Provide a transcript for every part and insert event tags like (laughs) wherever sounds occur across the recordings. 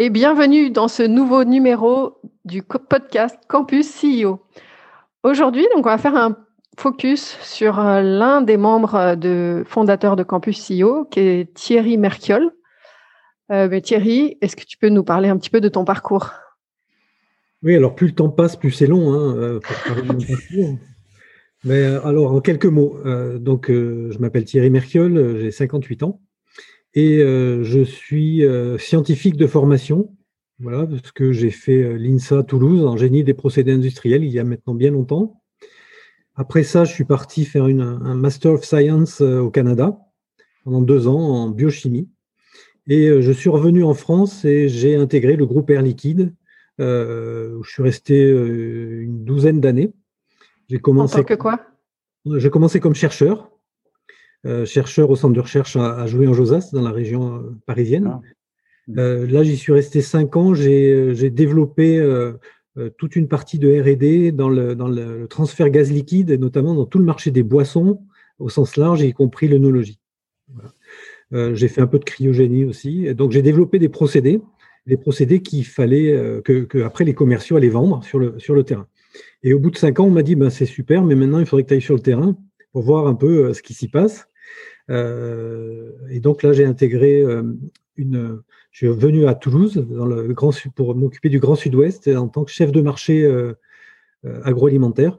Et bienvenue dans ce nouveau numéro du podcast Campus CEO. Aujourd'hui, donc, on va faire un focus sur euh, l'un des membres euh, de fondateurs de Campus CEO, qui est Thierry Merchiol. Euh, Thierry, est-ce que tu peux nous parler un petit peu de ton parcours? Oui, alors plus le temps passe, plus c'est long hein, pour (laughs) parler de mon parcours. Mais alors, en quelques mots, donc, je m'appelle Thierry Merchiol, j'ai 58 ans et je suis scientifique de formation. Voilà, parce que j'ai fait l'INSA Toulouse en génie des procédés industriels il y a maintenant bien longtemps. Après ça, je suis parti faire une, un Master of Science au Canada pendant deux ans en biochimie. Et je suis revenu en France et j'ai intégré le groupe Air Liquide, où je suis resté une douzaine d'années. J'ai commencé. En tant que quoi? J'ai commencé comme chercheur, euh, chercheur au centre de recherche à, jouer en josas dans la région euh, parisienne. Ah. Euh, là, j'y suis resté cinq ans. J'ai développé toute une partie de R&D dans, le, dans le, transfert gaz liquide, et notamment dans tout le marché des boissons au sens large, y compris l'œnologie. j'ai fait un peu de cryogénie aussi. donc, j'ai développé des procédés, des procédés qu'il fallait que, que, après les commerciaux allaient vendre sur le, sur le terrain. Et au bout de cinq ans, on m'a dit, ben, c'est super, mais maintenant, il faudrait que tu ailles sur le terrain pour voir un peu euh, ce qui s'y passe. Euh, et donc là, j'ai intégré euh, une. Je suis venu à Toulouse dans le grand, pour m'occuper du Grand Sud-Ouest en tant que chef de marché agroalimentaire,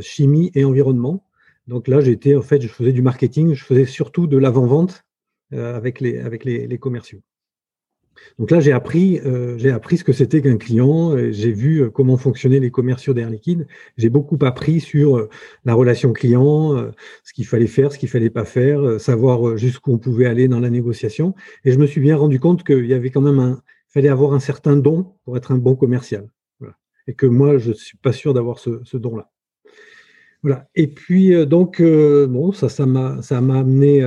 chimie et environnement. Donc là, j'étais en fait, je faisais du marketing, je faisais surtout de l'avant-vente avec les, avec les commerciaux. Donc là, j'ai appris, euh, appris ce que c'était qu'un client, j'ai vu euh, comment fonctionnaient les commerciaux d'Air Liquide. J'ai beaucoup appris sur euh, la relation client, ce qu'il fallait faire, ce qu'il fallait pas faire, savoir jusqu'où on pouvait aller dans la négociation. Et je me suis bien rendu compte qu'il y avait quand même un, fallait avoir un certain don pour être un bon commercial. Et que moi, je suis pas sûr d'avoir ce don-là. Et puis euh, donc euh, bon, ça, ça m'a, ça m'a amené.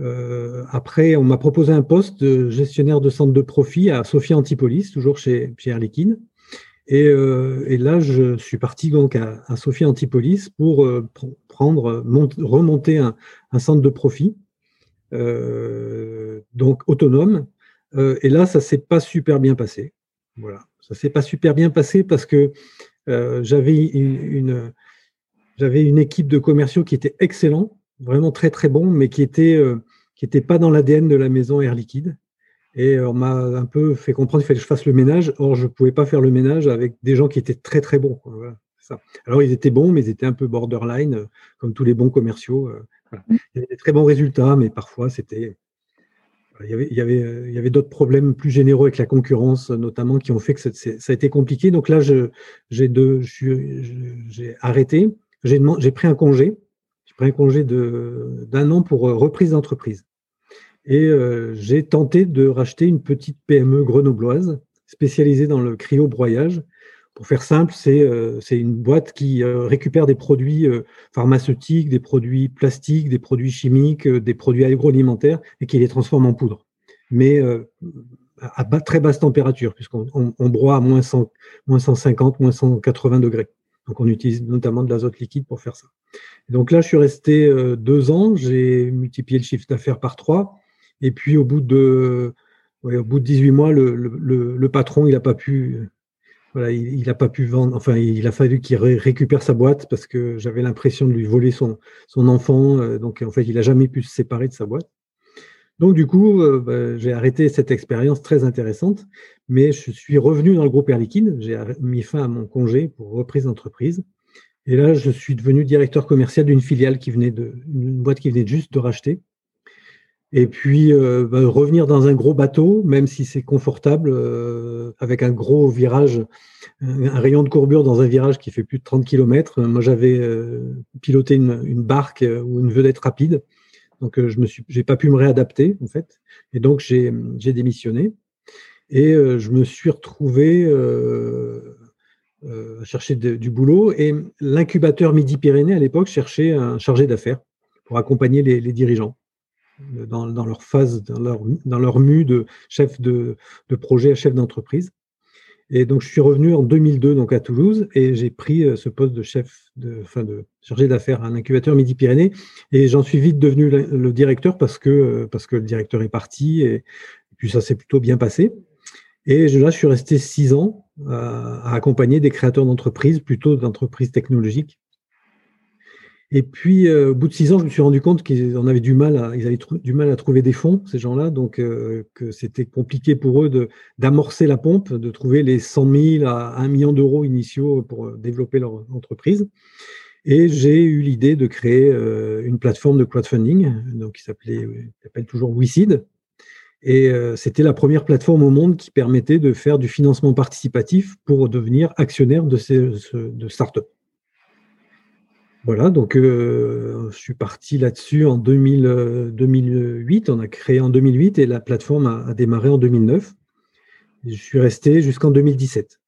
Euh, après, on m'a proposé un poste de gestionnaire de centre de profit à Sophia Antipolis, toujours chez, Pierre Liquide. Et, et, là, je suis parti donc à, à Sophia Antipolis pour prendre, remonter un, centre de profit, donc autonome. et là, ça s'est pas super bien passé. Voilà, ça s'est pas super bien passé parce que j'avais une j'avais une équipe de commerciaux qui était excellent, vraiment très très bon, mais qui était euh, qui était pas dans l'ADN de la maison Air Liquide. Et euh, on m'a un peu fait comprendre qu'il fallait que je fasse le ménage. Or, je ne pouvais pas faire le ménage avec des gens qui étaient très très bons. ça. Alors, ils étaient bons, mais ils étaient un peu borderline, euh, comme tous les bons commerciaux. Il y avait des très bons résultats, mais parfois c'était il y avait, il y avait, il y avait d'autres problèmes plus généraux avec la concurrence, notamment, qui ont fait que ça, a été compliqué. Donc là, j'ai arrêté j'ai pris un congé, j'ai pris un congé d'un an pour euh, reprise d'entreprise. Et euh, j'ai tenté de racheter une petite PME grenobloise spécialisée dans le cryo-broyage. Pour faire simple, c'est euh, une boîte qui récupère des produits pharmaceutiques, des produits plastiques, des produits chimiques, des produits agroalimentaires et qui les transforme en poudre. Mais à très basse température, puisqu'on on, broie à moins, 100, moins 150, moins 180 degrés. Donc on utilise notamment de l'azote liquide pour faire ça. donc là, je suis resté euh, deux ans, j'ai multiplié le chiffre d'affaires par trois. Et puis au bout de, au bout de 18 mois, le, patron, il n'a pas pu, voilà, il n'a pas pu vendre. Enfin, il a fallu qu'il récupère sa boîte parce que j'avais l'impression de lui voler son, son enfant. Euh, donc en fait, il n'a jamais pu se séparer de sa boîte. Donc du coup, euh, bah, j'ai arrêté cette expérience très intéressante, mais je suis revenu dans le groupe Air Liquide. J'ai mis fin à mon congé pour reprise d'entreprise. Et là, je suis devenu directeur commercial d'une filiale qui venait de, une boîte qui venait juste de racheter. Et puis euh, bah, revenir dans un gros bateau, même si c'est confortable, euh, avec un gros virage, un, rayon de courbure dans un virage qui fait plus de 30 km. Moi, j'avais piloté une, une, barque ou une vedette rapide. Donc, euh, je j'ai pas pu me réadapter en fait, et donc j'ai, démissionné. Et euh, je me suis retrouvé euh, à chercher du boulot. Et l'incubateur Midi-Pyrénées, à l'époque, cherchait un chargé d'affaires pour accompagner les, dirigeants dans, leur phase, dans leur, dans leur mue de chef de, de projet chef d'entreprise. Et donc, je suis revenu en 2002 donc à Toulouse et j'ai pris euh, ce poste de chef, de, enfin de chargé d'affaires à un incubateur Midi-Pyrénées. Et j'en suis vite devenu le, directeur parce que, euh, parce que le directeur est parti et, puis ça s'est plutôt bien passé. Et là, je suis resté six ans à, à accompagner des créateurs d'entreprises, plutôt d'entreprises technologiques, et puis, euh, au bout de six ans, je me suis rendu compte qu'ils en avaient du mal à, ils avaient du mal à trouver des fonds, ces gens-là, donc euh, que c'était compliqué pour eux d'amorcer la pompe, de trouver les 100 000 à 1 million d'euros initiaux pour euh, développer leur entreprise. Et j'ai eu l'idée de créer une plateforme de crowdfunding, donc qui s'appelait, s'appelle toujours WeSeed. Et c'était la première plateforme au monde qui permettait de faire du financement participatif pour devenir actionnaire de ces de startups. Voilà, donc euh, je suis parti là-dessus en 2000, 2008. Euh, On a créé en 2008 et la plateforme a, démarré en 2009. je suis resté jusqu'en 2017.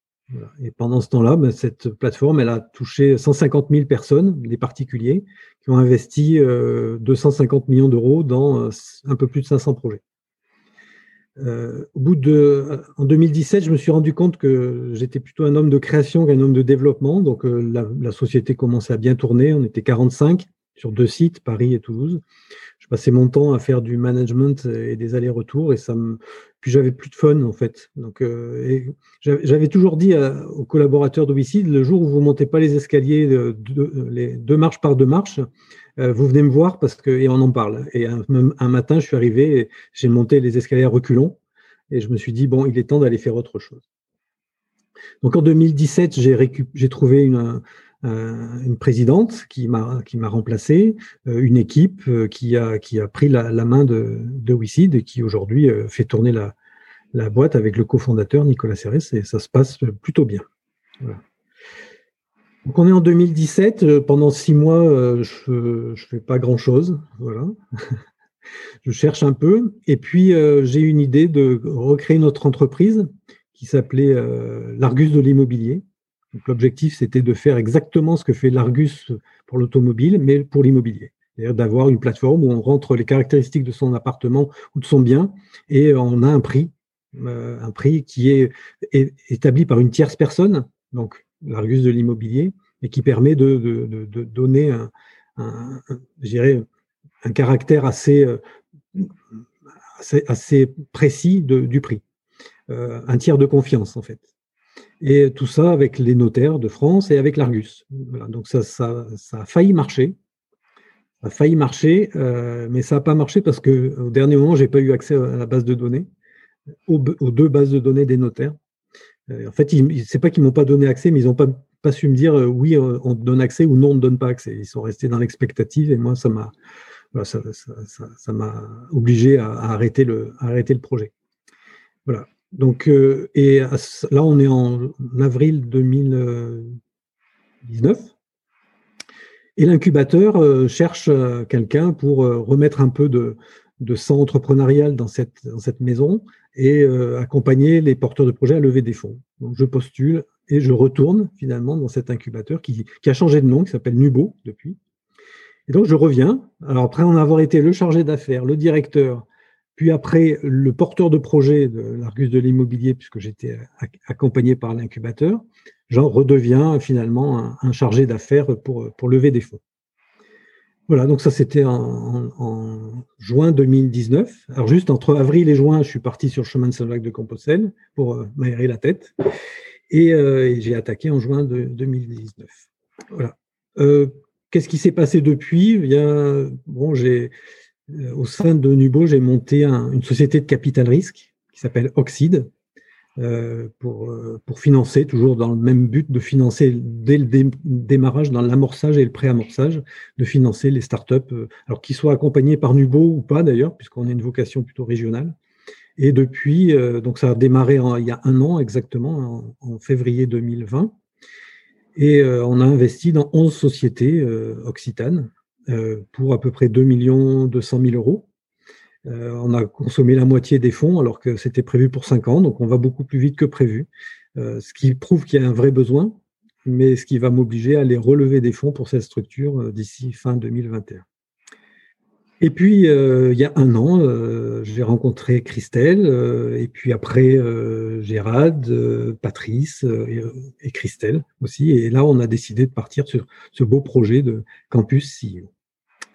Et pendant ce temps-là, ben, cette plateforme, elle a touché 150 000 personnes, des particuliers, qui ont investi 250 euh, millions d'euros dans un peu plus de 500 projets. Euh, au bout de, en 2017, je me suis rendu compte que j'étais plutôt un homme de création qu'un homme de développement. Donc, euh, la, société commençait à bien tourner. On était 45 sur deux sites, Paris et Toulouse. Je passais mon temps à faire du management et des allers-retours et ça me, puis j'avais plus de fun en fait. Donc, euh, j'avais toujours dit aux collaborateurs d'Obicide, le jour où vous montez pas les escaliers de, les deux marches par deux marches, vous venez me voir parce que et on en parle. Et un, matin, je suis arrivé, j'ai monté les escaliers reculons et je me suis dit bon, il est temps d'aller faire autre chose. Donc en 2017, j'ai trouvé une, présidente qui m'a qui m'a remplacé, euh, une équipe euh, qui a qui a pris la, main de de et qui aujourd'hui euh, fait tourner la la boîte avec le cofondateur Nicolas Serres et ça se passe plutôt bien. Donc on est en 2017. Pendant six mois, je je fais pas grand chose. Voilà. (laughs) je cherche un peu et puis j'ai une idée de recréer notre entreprise qui s'appelait l'Argus de l'immobilier l'objectif, c'était de faire exactement ce que fait l'Argus pour l'automobile, mais pour l'immobilier. C'est-à-dire d'avoir une plateforme où on rentre les caractéristiques de son appartement ou de son bien et on a un prix, euh, un prix qui est, établi par une tierce personne, donc l'Argus de l'immobilier, et qui permet de, donner un, un caractère assez, euh, précis du prix. Euh, un tiers de confiance, en fait. Et tout ça avec les notaires de France et avec l'Argus. donc ça, a failli marcher. A failli marcher, euh, mais ça n'a pas marché parce qu'au dernier moment, je n'ai pas eu accès à la base de données, aux, deux bases de données des notaires. Euh, en fait, ce n'est pas qu'ils m'ont pas donné accès, mais ils n'ont pas, su me dire euh, oui, on donne accès ou non, on ne donne pas accès. Ils sont restés dans l'expectative et moi, ça m'a ça, ça, obligé à, arrêter le, projet. Voilà. Donc, euh, et là, on est en avril 2019. Et l'incubateur euh, cherche euh, quelqu'un pour remettre un peu de, sang entrepreneurial dans cette, maison et accompagner les porteurs de projets à lever des fonds. Je postule et je retourne finalement dans cet incubateur qui, a changé de nom, qui s'appelle Nubo depuis. Et donc, je reviens. Alors, après en avoir été le chargé d'affaires, le directeur, puis après, le porteur de projet de l'Argus de l'immobilier, puisque j'étais accompagné par l'incubateur, j'en redeviens finalement un, chargé d'affaires pour lever des fonds. Voilà, donc ça c'était en, juin 2019. Alors juste entre avril et juin, je suis parti sur le chemin de Saint-Jacques de Compostelle pour euh, m'aérer la tête. Euh, et, j'ai attaqué en juin de 2019. Voilà. Euh, qu'est-ce qui s'est passé depuis? Eh Bien, bon, j'ai au sein de Nubo, j'ai monté une société de capital risque qui s'appelle Oxide pour, euh, pour financer, toujours dans le même but de financer dès le démarrage, dans l'amorçage et le pré-amorçage, de financer les startups, alors qu'ils soient accompagnés par Nubo ou pas d'ailleurs, puisqu'on a une vocation plutôt régionale. Et depuis, donc ça a démarré il y a un an exactement, en, février 2020. Et on a investi dans 11 sociétés occitanes, euh, pour à peu près 2 200 000 euros. Euh, on a consommé la moitié des fonds alors que c'était prévu pour 5 ans, donc on va beaucoup plus vite que prévu, euh, ce qui prouve qu'il y a un vrai besoin mais ce qui va m'obliger à aller relever des fonds pour cette structure d'ici fin 2021. Et puis, euh, il y a un an, euh, j'ai rencontré Christelle, euh, et puis après Gérald, Patrice et, Christelle aussi. Et là, on a décidé de partir sur ce beau projet de Campus CEO.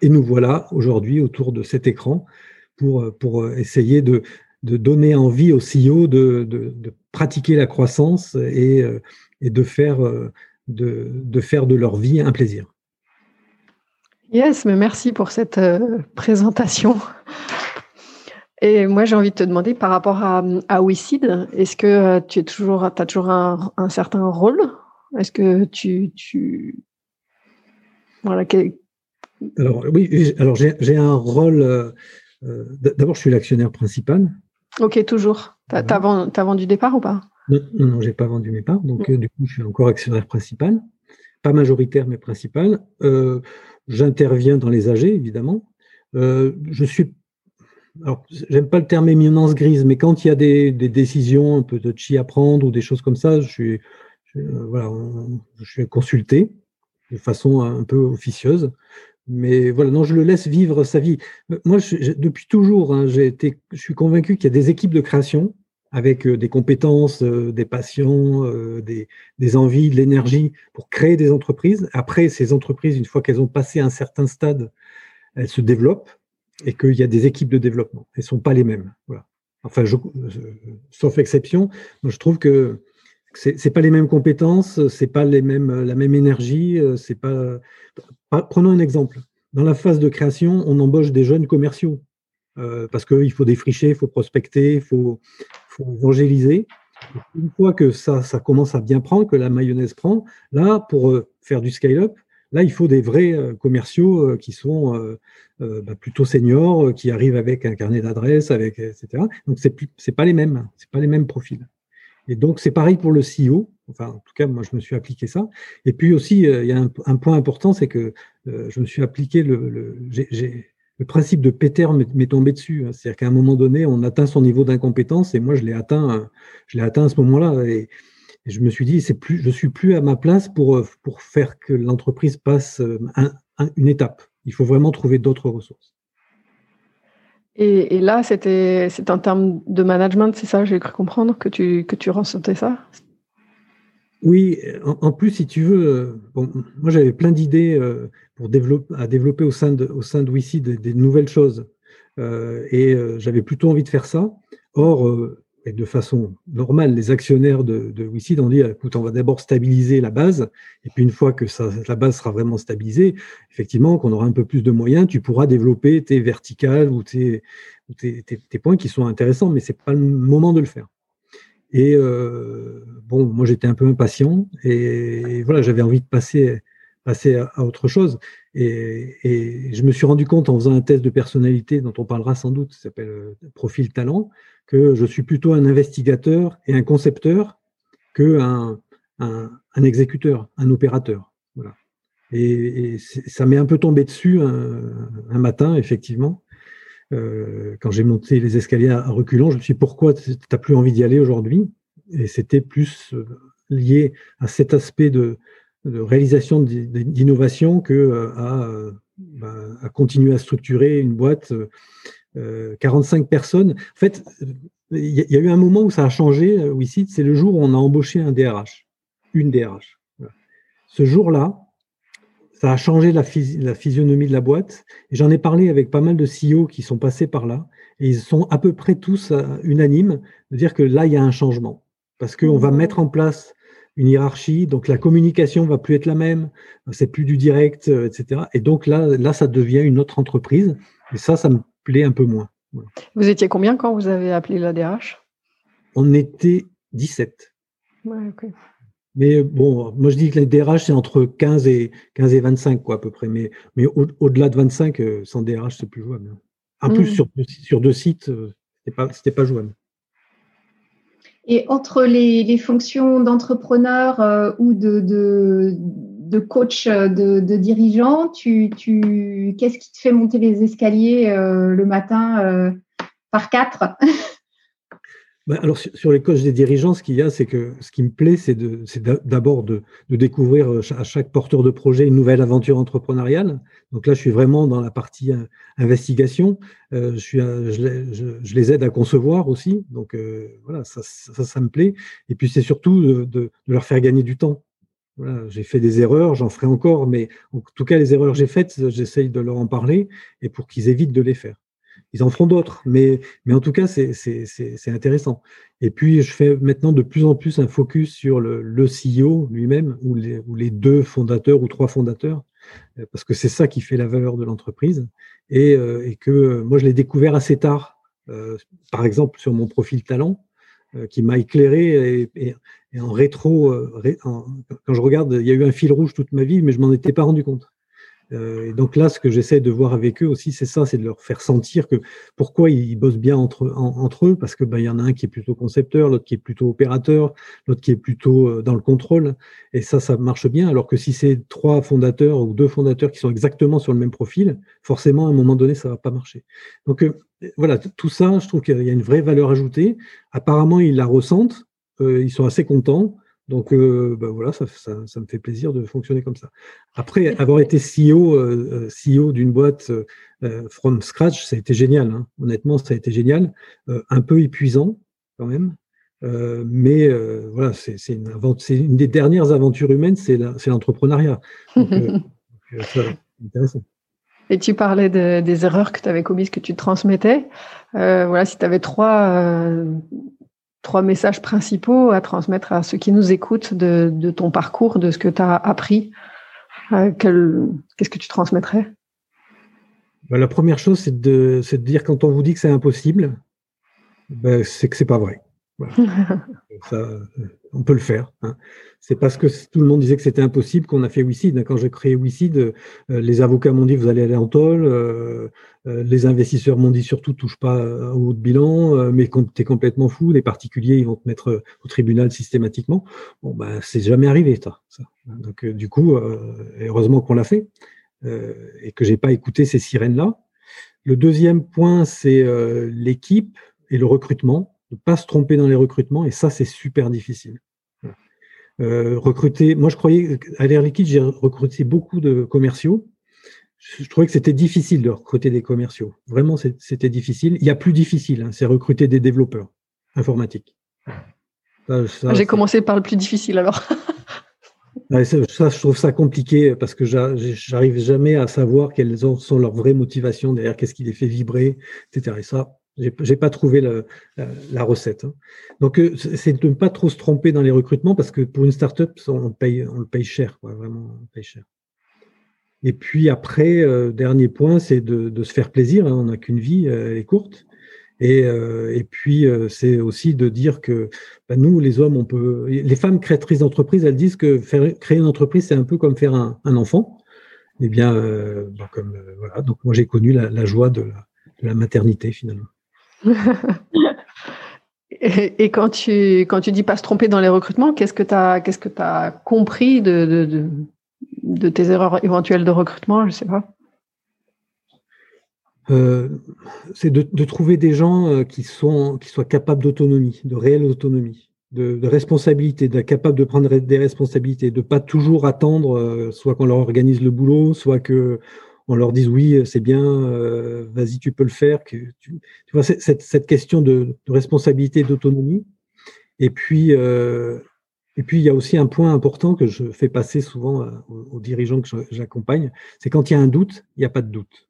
Et nous voilà aujourd'hui autour de cet écran pour, pour essayer de, de donner envie aux CEO de, de, de pratiquer la croissance et, et de, faire, de, de faire de leur vie un plaisir. Yes, mais merci pour cette euh, présentation. Et moi, j'ai envie de te demander par rapport à, à est-ce que euh, tu es toujours, as toujours un, certain rôle? Est-ce que tu, tu... Voilà, Alors oui, alors j'ai un rôle. Euh, d'abord, je suis l'actionnaire principal. Ok, toujours. Tu as, vendu des parts ou pas? Non, non, j'ai pas vendu mes parts, donc mm. du coup, je suis encore actionnaire principal, pas majoritaire mais principal. J'interviens dans les AG, évidemment. Euh, je suis. Alors, j'aime pas le terme éminence grise, mais quand il y a des, décisions un peu de chi à prendre ou des choses comme ça, je suis, euh, voilà, je suis consulté de façon un peu officieuse. Mais voilà, non, je le laisse vivre sa vie. Moi, depuis toujours, hein, j'ai été, je suis convaincu qu'il y a des équipes de création avec euh, des compétences, euh, des passions, euh, des, envies, de l'énergie pour créer des entreprises. Après, ces entreprises, une fois qu'elles ont passé un certain stade, elles se développent et qu'il y a des équipes de développement. Elles ne sont pas les mêmes. Voilà. Enfin, sauf exception, je trouve que c'est pas les mêmes compétences, c'est pas les mêmes, la même énergie. C'est pas. Prenons un exemple. Dans la phase de création, on embauche des jeunes commerciaux parce qu'il faut défricher, il faut prospecter, il faut, évangéliser. Une fois que ça, commence à bien prendre, que la mayonnaise prend, là, pour euh, faire du scale-up, là, il faut des vrais euh, commerciaux euh, qui sont bah, plutôt seniors, qui arrivent avec un carnet d'adresses, etc. Donc, c'est n'est pas les mêmes, c'est pas les mêmes profils. Et donc, c'est pareil pour le CEO. Enfin, en tout cas, moi, je me suis appliqué ça. Et puis aussi, il y a un, point important, c'est que je me suis appliqué le, le principe de Peter m'est tombé dessus. Hein. C'est-à-dire qu'à un moment donné, on atteint son niveau d'incompétence et moi, je l'ai atteint, je l'ai atteint à ce moment-là. Et, je me suis dit, c'est plus, je suis plus à ma place pour, pour faire que l'entreprise passe euh, une étape. Il faut vraiment trouver d'autres ressources. Et, là, c'était, c'est en termes de management, c'est ça, j'ai cru comprendre que tu, que tu ressentais ça? Oui, en, plus, si tu veux, euh, moi j'avais plein d'idées euh, pour développer, à développer au sein de, au sein de WICI des, nouvelles choses. Euh, et j'avais plutôt envie de faire ça. Or, et de façon normale, les actionnaires de, de WICI ont dit écoute, on va d'abord stabiliser la base, et puis une fois que la base sera vraiment stabilisée, effectivement, qu'on aura un peu plus de moyens, tu pourras développer tes verticales ou tes, points qui sont intéressants, mais ce n'est pas le moment de le faire. Et euh, bon, moi j'étais un peu impatient et, voilà, j'avais envie de passer à, autre chose. Et, je me suis rendu compte en faisant un test de personnalité dont on parlera sans doute, qui s'appelle euh, profil talent, que je suis plutôt un investigateur et un concepteur que un, un, exécuteur, un opérateur. Voilà. Et, ça m'est un peu tombé dessus un matin, effectivement. Euh, quand j'ai monté les escaliers à, reculons, je me suis dit pourquoi tu n'as plus envie d'y aller aujourd'hui? Et c'était plus euh, lié à cet aspect de, réalisation d'innovation que euh, bah, à, continuer à structurer une boîte. 45 personnes. En fait, il y, a eu un moment où ça a changé, WeSeed, c'est le jour où on a embauché un DRH, une DRH. Ce jour-là, ça a changé la, physionomie de la boîte. Et j'en ai parlé avec pas mal de CEO qui sont passés par là. Et ils sont à peu près tous euh, unanimes de dire que là, il y a un changement. Parce qu'on va mmh. mettre en place une hiérarchie, donc la communication va plus être la même, c'est plus du direct, euh, etc. Et donc là, là, ça devient une autre entreprise. Et ça, ça me plaît un peu moins. Vous étiez combien quand vous avez appelé la DRH On était 17. Ouais, ok. Mais bon, moi je dis que les DRH, c'est entre 15 et, 15 et 25, quoi, à peu près. Mais, mais au-delà de 25, euh, sans DRH, c'est plus jouable. En plus, mm. sur, sur deux sites, euh, ce n'était pas, jouable. Et entre les, fonctions d'entrepreneur euh, ou de, coach, de, dirigeant, tu, tu, qu'est-ce qui te fait monter les escaliers le matin par quatre? (laughs) bah, alors sur les coachs des dirigeants, ce qu'il y a, c'est que ce qui me plaît, c'est d'abord de, découvrir euh, à chaque porteur de projet une nouvelle aventure entrepreneuriale. Donc là, je suis vraiment dans la partie euh, investigation. Euh, je, suis, je, les aide à concevoir aussi. Donc voilà, ça, ça, me plaît. Et puis c'est surtout de, leur faire gagner du temps. J'ai fait des erreurs, j'en ferai encore, mais en tout cas, les erreurs que j'ai faites, j'essaye de leur en parler et pour qu'ils évitent de les faire. Ils en feront d'autres, mais, mais en tout cas, c'est intéressant. Et puis, je fais maintenant de plus en plus un focus sur le, CEO lui-même, ou les, ou les deux fondateurs ou trois fondateurs, euh, parce que c'est ça qui fait la valeur de l'entreprise. Et, euh, et, que euh, moi, je l'ai découvert assez tard, par exemple sur mon profil talent, qui m'a éclairé et, et, en rétro, quand je regarde, il y a eu un fil rouge toute ma vie, mais je m'en étais pas rendu compte. Euh, et donc là, ce que j'essaie de voir avec eux aussi, c'est ça, c'est de leur faire sentir que pourquoi ils bossent bien entre, eux, parce que ben, il y en a un qui est plutôt concepteur, l'autre qui est plutôt opérateur, l'autre qui est plutôt euh, dans le contrôle, et ça, ça marche bien. Alors que si c'est trois fondateurs ou deux fondateurs qui sont exactement sur le même profil, forcément, à un moment donné, ça va pas marcher. Donc euh, voilà, tout ça, je trouve qu'il y a une vraie valeur ajoutée. Apparemment, ils la ressentent, ils sont assez contents. Donc euh, ben voilà, ça, me fait plaisir de fonctionner comme ça. Après, avoir été CEO, euh, CEO d'une boîte euh, from scratch, ça a été génial. Hein. Honnêtement, ça a été génial. un peu épuisant quand même. mais voilà, c'est une, une, des dernières aventures humaines, c'est l'entrepreneuriat. (laughs) intéressant. Et tu parlais des erreurs que tu avais commises, que tu transmettais. voilà, si tu avais trois, trois messages principaux à transmettre à ceux qui nous écoutent de, ton parcours, de ce que tu as appris euh, Qu'est-ce que tu transmettrais? Bah, La première chose, c'est de, dire quand on vous dit que c'est impossible, ben, c'est que c'est pas vrai. On peut le faire. Hein. C'est parce que tout le monde disait que c'était impossible qu'on a fait WICID. Quand j'ai créé WICID, euh, les avocats m'ont dit vous allez aller en tôle, euh, euh, les investisseurs m'ont dit surtout touche pas au haut de bilan, mais tu es complètement fou, les particuliers ils vont te mettre au tribunal systématiquement. Bon, ben, c'est jamais arrivé ça. Donc du coup, heureusement qu'on l'a fait et que j'ai pas écouté ces sirènes-là. Le deuxième point, c'est l'équipe et le recrutement ne pas se tromper dans les recrutements, et ça, c'est super difficile. Euh, recruter, moi, je croyais à l'Air Liquide, j'ai recruté beaucoup de commerciaux. Je, trouvais que c'était difficile de recruter des commerciaux. Vraiment, c'était difficile. Il y a plus difficile, hein, c'est recruter des développeurs informatiques. J'ai commencé par le plus difficile alors. (laughs) ça, je trouve ça compliqué parce que j'arrive jamais à savoir quelles sont leurs vraies motivations derrière, qu'est-ce qui les fait vibrer, etc. Et ça, j'ai pas trouvé la, recette. Hein. Donc, euh, c'est de ne pas trop se tromper dans les recrutements parce que pour une startup, on paye, on le paye cher, vraiment, on paye cher. Et puis après, euh, dernier point, c'est de, se faire plaisir. Hein. on n'a qu'une vie, euh, elle est courte. Et, et puis, c'est aussi de dire que bah, nous, les hommes, on peut. Les femmes créatrices d'entreprise, elles disent que créer une entreprise, c'est un peu comme faire un, enfant. Eh bien, bah, comme voilà. Donc, moi, j'ai connu la, joie de la maternité finalement. Et, quand, tu, dis pas se tromper dans les recrutements, qu'est-ce que tu as, compris de, de, tes erreurs éventuelles de recrutement Je sais pas? Euh, c'est de, trouver des gens euh, qui soient capables d'autonomie, de réelle autonomie, de, responsabilité, d'être capable de prendre des responsabilités, de pas toujours attendre, euh, soit qu'on leur organise le boulot, soit que on leur dise oui, c'est bien, euh, vas-y, tu peux le faire. Tu, vois, cette, question de, responsabilité, d'autonomie. Et puis, euh, et puis, il y a aussi un point important que je fais passer souvent euh, aux, dirigeants que j'accompagne, c'est quand il y a un doute, il n'y a pas de doute.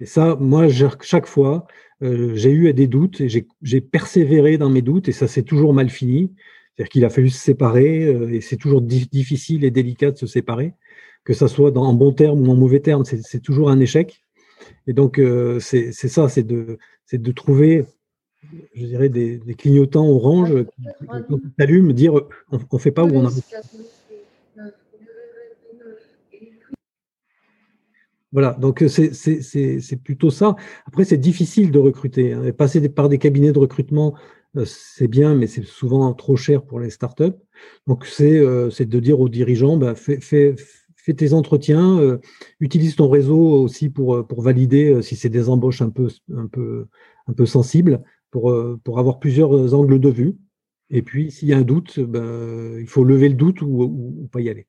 Et ça, moi, chaque fois, j'ai eu des doutes et j'ai persévéré dans mes doutes et ça s'est toujours mal fini. C'est-à-dire qu'il a fallu se séparer et c'est toujours difficile et délicat de se séparer que ça soit dans, en bon terme ou en mauvais terme, c'est toujours un échec. Et donc, euh, c'est ça, c'est de, de trouver, je dirais, des, clignotants orange qui, t'allument, dire on ne fait pas où on a. Voilà, donc c'est plutôt ça. Après, c'est difficile de recruter. Hein. Passer par des cabinets de recrutement, euh, c'est bien, mais c'est souvent trop cher pour les startups. Donc, c'est euh, de dire aux dirigeants, bah, fais, fais, fais tes entretiens, euh, utilise ton réseau aussi pour, euh, pour valider euh, si c'est des embauches un peu, un peu, un peu sensibles. pour, pour avoir plusieurs angles de vue. Et puis, s'il y a un doute, ben, il faut lever le doute ou, pas y aller.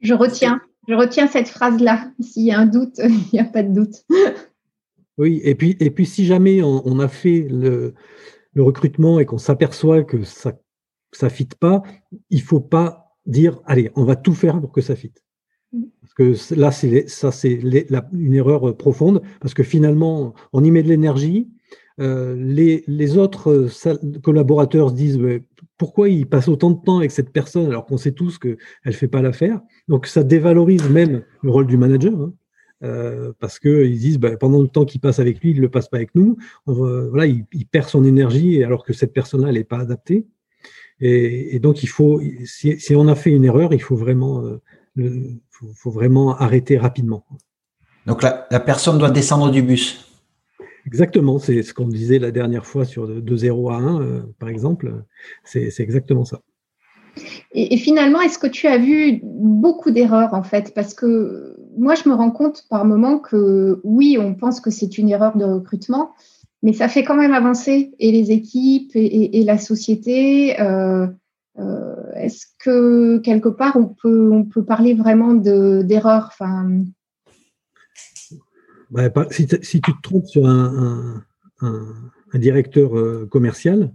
Je retiens, je retiens cette phrase-là. S'il y a un doute, (laughs) il n'y a pas de doute. Oui, et puis, et puis si jamais on, a fait le, recrutement et qu'on s'aperçoit que ça ne fit pas, il ne faut pas dire allez, on va tout faire pour que ça fitte. Parce que là, c'est ça, c'est une erreur profonde, parce que finalement, on y met de l'énergie, euh, les, autres euh, collaborateurs se disent pourquoi il passe autant de temps avec cette personne alors qu'on sait tous qu'elle ne fait pas l'affaire? Donc ça dévalorise même le rôle du manager. Hein, euh, parce qu'ils disent bah, pendant le temps qu'il passe avec lui, il ne le passe pas avec nous. voilà, il, perd son énergie alors que cette personne-là, elle n'est pas adaptée. Et, donc, il faut, si, on a fait une erreur, il faut vraiment, faut, vraiment arrêter rapidement. Donc, la personne doit descendre du bus. Exactement, c'est ce qu'on disait la dernière fois sur de 0 à 1, euh, par exemple. C'est exactement ça. Et, finalement, est-ce que tu as vu beaucoup d'erreurs en fait? Parce que moi, je me rends compte par moment que oui, on pense que c'est une erreur de recrutement, mais ça fait quand même avancer et les équipes et, la société. Euh, euh, est-ce que quelque part on peut, on peut parler vraiment d'erreur enfin, bah, si, tu te trompes sur un, directeur euh, commercial,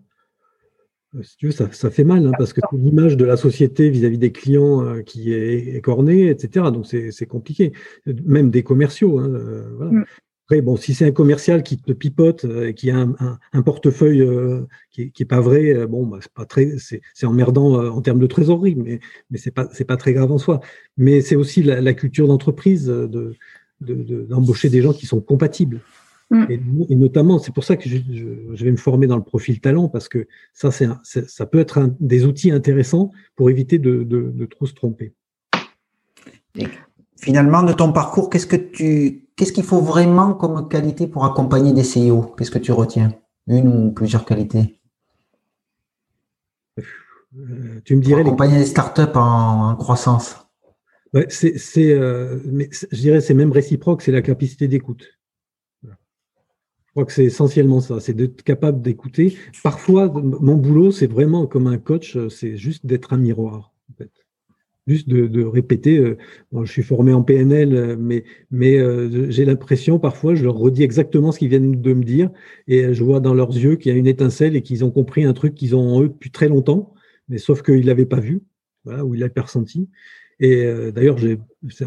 si tu veux, ça, fait mal, hein, parce que l'image de la société vis-à-vis des clients qui est cornée, etc. Donc c'est compliqué. Même des commerciaux. Hein, mm. Après, bon, si c'est un commercial qui te pipote et qui a un, portefeuille qui, n'est pas vrai, bon, bah, c'est pas très, c'est emmerdant en termes de trésorerie, mais mais c'est pas c'est pas très grave en soi. Mais c'est aussi la, la culture d'entreprise de d'embaucher des gens qui sont compatibles. Mm. Et, notamment, c'est pour ça que je, vais me former dans le profil talent, parce que ça, c'est ça peut être un, des outils intéressants pour éviter de, trop se tromper. finalement, de ton parcours, qu'est-ce que tu, qu'est-ce qu'il faut vraiment comme qualité pour accompagner des CEO Qu'est-ce que tu retiens? Une ou plusieurs qualités? Euh, Tu me dirais accompagner les... des startups en croissance c'est, euh, mais je dirais, c'est même réciproque, c'est la capacité d'écoute. Je crois que c'est essentiellement ça, c'est d'être capable d'écouter. Parfois, mon boulot, c'est vraiment comme un coach, c'est juste d'être un miroir. De, répéter. Euh, je suis formé en PNL, mais, mais euh, j'ai l'impression parfois, je leur redis exactement ce qu'ils viennent de me dire, et je vois dans leurs yeux qu'il y a une étincelle et qu'ils ont compris un truc qu'ils ont en eux depuis très longtemps, mais sauf qu'ils l'avaient pas vu, ou ils l'avaient ressenti. Et euh, d'ailleurs,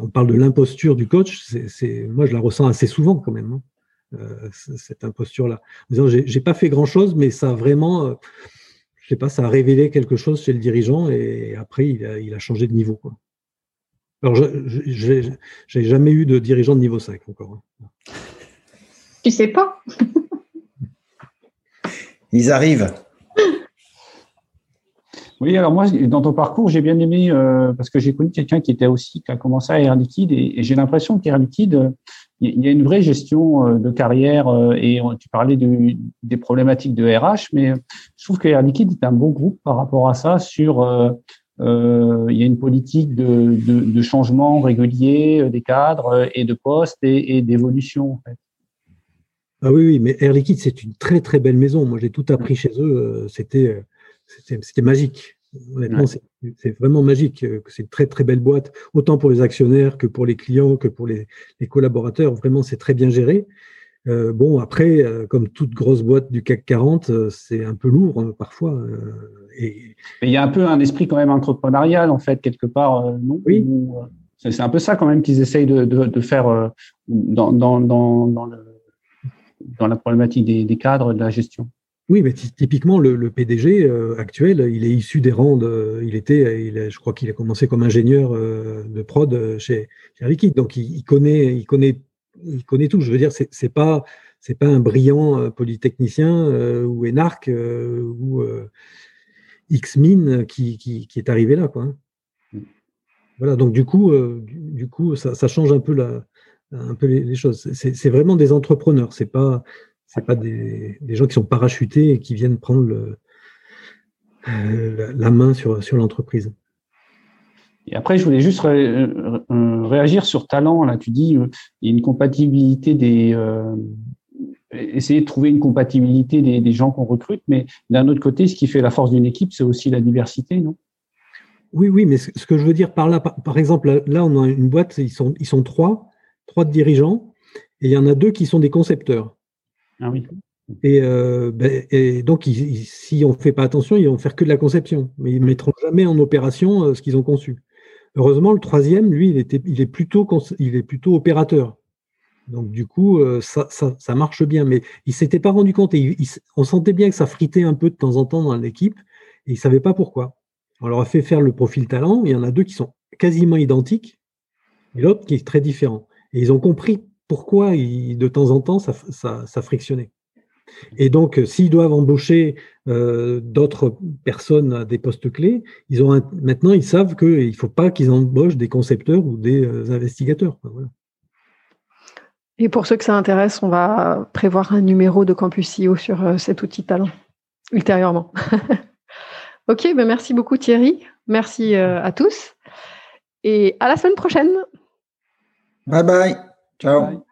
on parle de l'imposture du coach. Moi, je la ressens assez souvent quand même, hein, euh, cette imposture-là. J'ai pas fait grand-chose, mais ça a vraiment, euh, sais pas, ça a révélé quelque chose chez le dirigeant et après, il a, changé de niveau. Quoi. Alors, je n'ai jamais eu de dirigeant de niveau 5 encore. Hein. Tu sais pas (laughs) Ils arrivent. Oui, alors moi, dans ton parcours, j'ai bien aimé euh, parce que j'ai connu quelqu'un qui était aussi qui a commencé à Air Liquide et, j'ai l'impression qu'Air Liquide, il y a une vraie gestion euh, de carrière euh, et tu parlais de, des problématiques de RH, mais je trouve qu'Air Liquide est un bon groupe par rapport à ça. Sur, il y a une politique de, de, de changement régulier des cadres et de postes et, et d'évolution. En fait. Ah oui, oui, mais Air Liquide, c'est une très très belle maison. Moi, j'ai tout appris chez eux. C'était c'était magique. Honnêtement, c'est vraiment magique. Euh, c'est une très très belle boîte, autant pour les actionnaires que pour les clients, que pour les, collaborateurs. Vraiment, c'est très bien géré. Euh, bon, après, euh, comme toute grosse boîte du CAC 40, c'est un peu lourd hein, parfois. et... il y a un peu un esprit quand même entrepreneurial, en fait, quelque part, non? Oui. C'est un peu ça quand même qu'ils essayent de, faire dans, dans, dans, la problématique des, des cadres de la gestion. Oui, mais typiquement, le, PDG euh, actuel, il est issu des rangs il était, il je crois qu'il a commencé comme ingénieur euh, de prod chez, chez Liquid, donc il, connaît, il connaît, il connaît tout. Je veux dire, c'est, c'est pas, pas un brillant euh, polytechnicien ou énarque ou X-Min qui, est arrivé là, quoi. Hein. Voilà, donc du coup, du, coup, ça, change un peu la, un peu les, les choses. C'est vraiment des entrepreneurs, c'est pas c'est pas des, gens qui sont parachutés et qui viennent prendre euh, la main sur, sur l'entreprise. Et après, je voulais juste réagir sur talent. Là, tu dis euh, il y a une compatibilité des, euh, essayer de trouver une compatibilité des, gens qu'on recrute, mais d'un autre côté, ce qui fait la force d'une équipe, c'est aussi la diversité, non? Oui, oui, mais ce que je veux dire par là, par, exemple, là, on a une boîte, ils sont, ils sont trois, trois dirigeants, et il y en a deux qui sont des concepteurs. Ah. Et, euh, ben, donc, si on ne fait pas attention, ils vont faire que de la conception, mais ils ne mettront jamais en opération euh, ce qu'ils ont conçu. Heureusement, le troisième, lui, il, est, plutôt, opérateur. Donc, du coup, euh, ça, marche bien. Mais il ne s'était pas rendu compte. Et on sentait bien que ça fritait un peu de temps en temps dans l'équipe. Et il ne savait pas pourquoi. On leur a fait faire le profil talent. Il y en a deux qui sont quasiment identiques. Et l'autre qui est très différent. Et ils ont compris pourquoi de temps en temps ça, ça frictionnait. Et donc, euh, s'ils doivent embaucher euh, d'autres personnes à des postes clés, ils ont maintenant ils savent qu'il ne faut pas qu'ils embauchent des concepteurs ou des euh, investigateurs. Et pour ceux que ça intéresse, on va prévoir un numéro de Campus IO sur cet outil talent ultérieurement. (laughs) ok, ben merci beaucoup Thierry. Merci à tous. Et à la semaine prochaine. Bye bye. Tchau. Bye.